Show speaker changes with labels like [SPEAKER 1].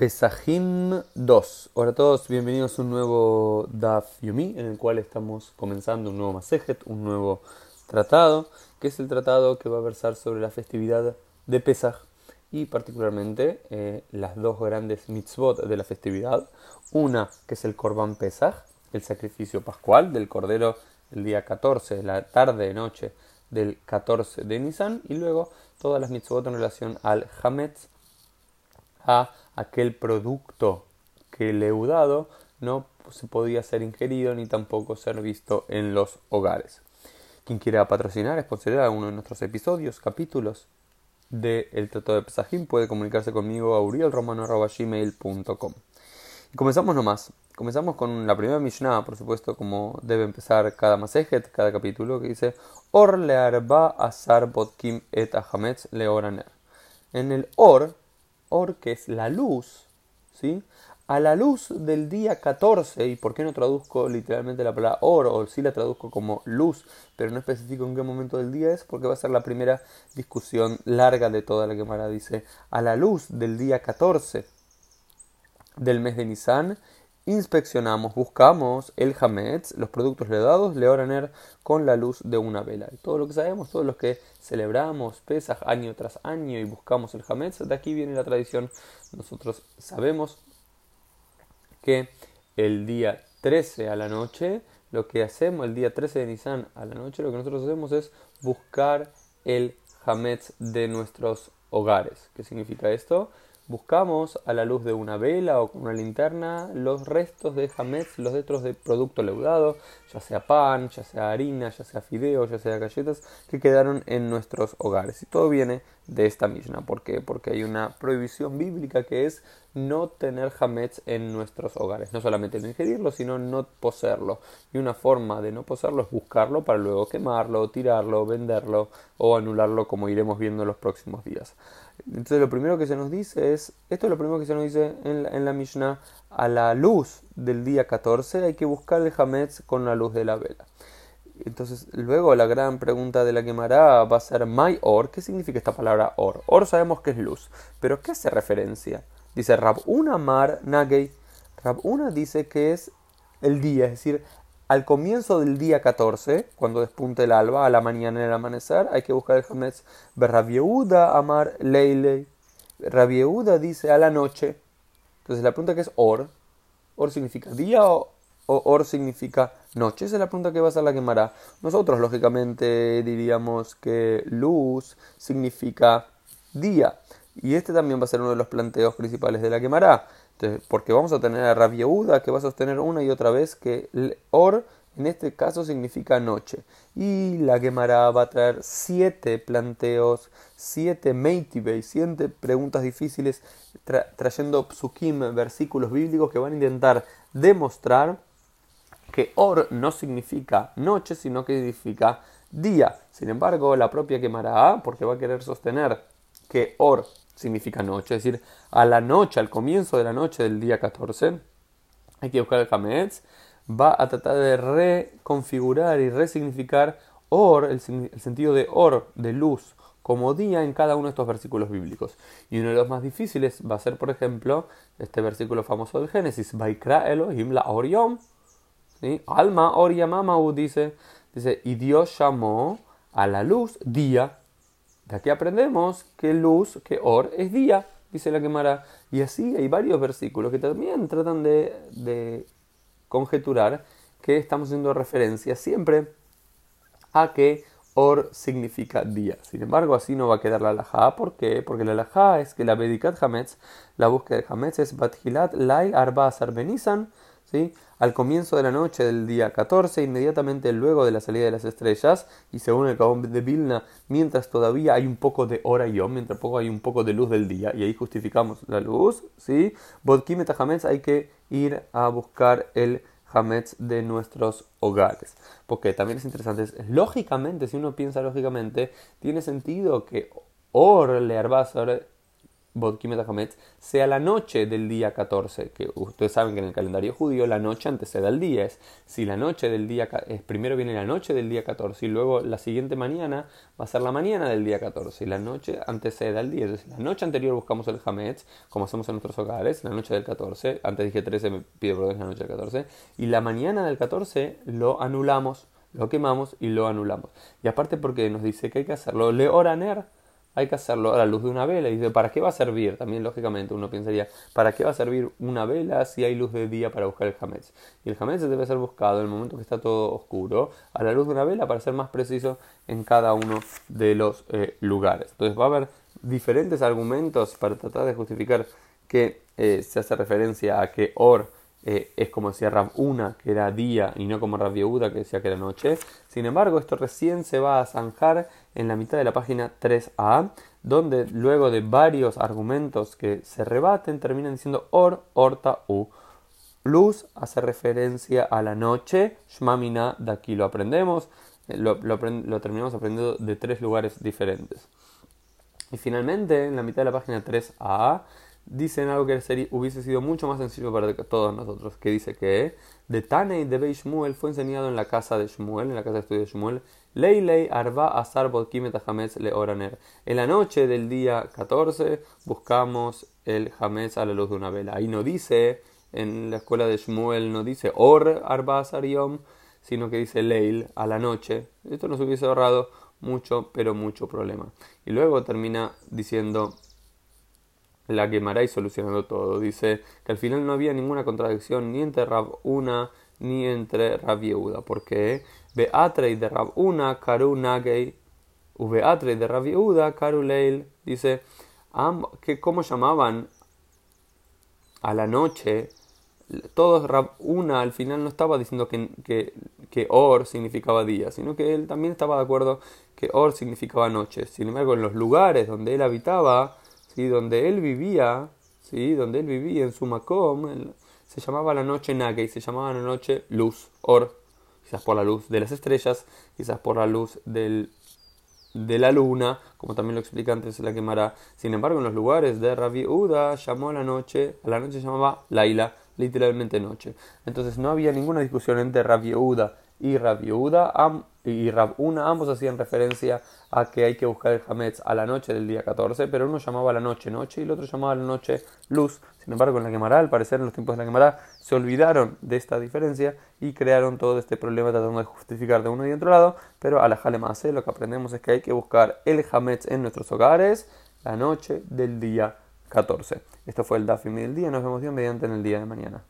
[SPEAKER 1] Pesajim 2. Hola a todos, bienvenidos a un nuevo Daf Yomi, en el cual estamos comenzando un nuevo Masejet, un nuevo tratado, que es el tratado que va a versar sobre la festividad de Pesaj y particularmente eh, las dos grandes mitzvot de la festividad. Una que es el Korban Pesaj, el sacrificio pascual del cordero el día 14, la tarde, noche del 14 de Nisan, y luego todas las mitzvot en relación al Hametz, a aquel producto que leudado no se podía ser ingerido ni tampoco ser visto en los hogares. Quien quiera patrocinar, a uno de nuestros episodios, capítulos del El Tratado de Pesajim, puede comunicarse conmigo a urielromano.gmail.com. Y comenzamos nomás. Comenzamos con la primera Mishnah, por supuesto, como debe empezar cada Masejet, cada capítulo, que dice Or learba asar botkim et ahametz leoraner. En el Or Or, que es la luz, ¿sí? A la luz del día 14, y por qué no traduzco literalmente la palabra or, o sí la traduzco como luz, pero no especifico en qué momento del día es, porque va a ser la primera discusión larga de toda la Gemara. Dice, a la luz del día 14 del mes de Nisan, inspeccionamos, buscamos el Hametz, los productos ledados, Leoraner, con la luz de una vela. Y todo lo que sabemos, todos los que celebramos Pesaj año tras año y buscamos el Hametz, de aquí viene la tradición. Nosotros sabemos que el día 13 a la noche, lo que hacemos, el día 13 de Nisan a la noche, lo que nosotros hacemos es buscar el Hametz de nuestros hogares. ¿Qué significa esto? Buscamos a la luz de una vela o con una linterna los restos de hametz, los restos de producto leudado, ya sea pan, ya sea harina, ya sea fideos, ya sea galletas, que quedaron en nuestros hogares. Y todo viene de esta misma. ¿Por qué? Porque hay una prohibición bíblica que es no tener hametz en nuestros hogares. No solamente no ingerirlo, sino no poseerlo. Y una forma de no poseerlo es buscarlo para luego quemarlo, tirarlo, venderlo o anularlo como iremos viendo en los próximos días. Entonces lo primero que se nos dice es, esto es lo primero que se nos dice en la, Mishnah, a la luz del día 14 hay que buscar el Hametz con la luz de la vela. Entonces luego la gran pregunta de la quemará va a ser my or, ¿qué significa esta palabra or? Or sabemos que es luz, pero ¿qué hace referencia? Dice Rabuna Mar Nagei, Rabuna dice que es el día, es decir, al comienzo del día 14, cuando despunte el alba, a la mañana en el amanecer, hay que buscar el Hametz. Rabieuda amar leile. Rabieuda dice a la noche. Entonces la pregunta que es or. Or significa día o, or significa noche. Esa es la pregunta que va a ser la quemará. Nosotros, lógicamente, diríamos que luz significa día. Y este también va a ser uno de los planteos principales de la quemará porque vamos a tener a Rabieuda que va a sostener una y otra vez que Or en este caso significa noche. Y la Gemara va a traer siete planteos, siete meitibei, siete preguntas difíciles, trayendo psukim, versículos bíblicos que van a intentar demostrar que Or no significa noche, sino que significa día. Sin embargo, la propia Gemara, porque va a querer sostener que Or significa noche, es decir, a la noche, al comienzo de la noche del día 14, hay que buscar el Hametz, va a tratar de reconfigurar y resignificar or, el, sentido de or, de luz, como día en cada uno de estos versículos bíblicos. Y uno de los más difíciles va a ser, por ejemplo, este versículo famoso del Génesis, Vaikra Elohim la Orión, Alma Oriamamau dice, dice, y Dios llamó a la luz día de aquí aprendemos que luz, que or, es día, dice la quemara. Y así hay varios versículos que también tratan de, conjeturar que estamos haciendo referencia siempre a que or significa día. Sin embargo, así no va a quedar la alajá. ¿Por qué? Porque la alajá es que la Bedikat Hametz, la búsqueda de Hametz es Bathilat Lail Arba Sarbenizan, al comienzo de la noche del día 14, inmediatamente luego de la salida de las estrellas, y según el Cabón de Vilna, mientras todavía hay un poco de hora y mientras poco hay un poco de luz del día, y ahí justificamos la luz, ¿sí? Bodkim Hametz hay que ir a buscar el Hametz de nuestros hogares. Porque también es interesante, lógicamente, si uno piensa lógicamente, tiene sentido que Or, Learbazar, Bodkimet sea la noche del día 14, que ustedes saben que en el calendario judío la noche antecede al día. Es, si la noche del día, es, primero viene la noche del día 14 y luego la siguiente mañana va a ser la mañana del día 14 y la noche antecede al día. Entonces, la noche anterior buscamos el Hametz, como hacemos en nuestros hogares, la noche del 14, antes dije 13, me pido perdón, la noche del 14, y la mañana del 14 lo anulamos, lo quemamos y lo anulamos. Y aparte porque nos dice que hay que hacerlo, le oraner hay que hacerlo a la luz de una vela. Y dice, ¿para qué va a servir? También, lógicamente, uno pensaría, ¿para qué va a servir una vela si hay luz de día para buscar el Hametz? Y el Hametz debe ser buscado en el momento que está todo oscuro, a la luz de una vela, para ser más preciso en cada uno de los eh, lugares. Entonces, va a haber diferentes argumentos para tratar de justificar que eh, se hace referencia a que Or eh, es como decía Rab Una, que era día, y no como Rab Yehuda, que decía que era noche. Sin embargo, esto recién se va a zanjar en la mitad de la página 3a, donde luego de varios argumentos que se rebaten, terminan diciendo Or, Orta, U. Luz hace referencia a la noche, Shmamina, de aquí lo aprendemos, eh, lo, lo terminamos aprendiendo de tres lugares diferentes. Y finalmente, en la mitad de la página 3a, dicen algo que hubiese sido mucho más sencillo para todos nosotros, que dice que de Tanei de Bei Shmuel fue enseñado en la casa de Shmuel, en la casa de estudio de Shmuel, Lei Arba Asar Le Oraner. En la noche del día 14 buscamos el Hametz a la luz de una vela. Ahí no dice, en la escuela de Shmuel no dice Or Arba Asar Yom, sino que dice Leil a la noche. Esto nos hubiese ahorrado mucho, pero mucho problema. Y luego termina diciendo la quemará y solucionando todo. Dice que al final no había ninguna contradicción ni entre Rab Una ni entre Rab Yehuda. porque Beatrei de Rab Una, Karu Nagei, Beatrei de Rab Yehuda, Karu Leil. Dice, que ¿cómo llamaban a la noche? Todos Rab Una al final no estaba diciendo que, que, que Or significaba día, sino que él también estaba de acuerdo que Or significaba noche. Sin embargo, en los lugares donde él habitaba, ¿sí? donde él vivía, ¿sí? donde él vivía en su Macom, se llamaba la noche Nage y se llamaba la noche luz, or, quizás por la luz de las estrellas, quizás por la luz del, de la luna, como también lo explica antes la quemará. Sin embargo, en los lugares de Rabbi Uda llamó a la noche, a la noche se llamaba Laila, literalmente noche. Entonces no había ninguna discusión entre Rabbi Uda y Rabbi Uda y Rab Una, ambos hacían referencia a que hay que buscar el Hametz a la noche del día 14, pero uno llamaba la noche noche y el otro llamaba la noche luz. Sin embargo, en la quemará, al parecer en los tiempos de la quemará, se olvidaron de esta diferencia y crearon todo este problema tratando de justificar de uno y otro lado, pero a la Jalemase lo que aprendemos es que hay que buscar el Hametz en nuestros hogares la noche del día 14. Esto fue el Dafim del día, nos vemos bien mediante en el día de mañana.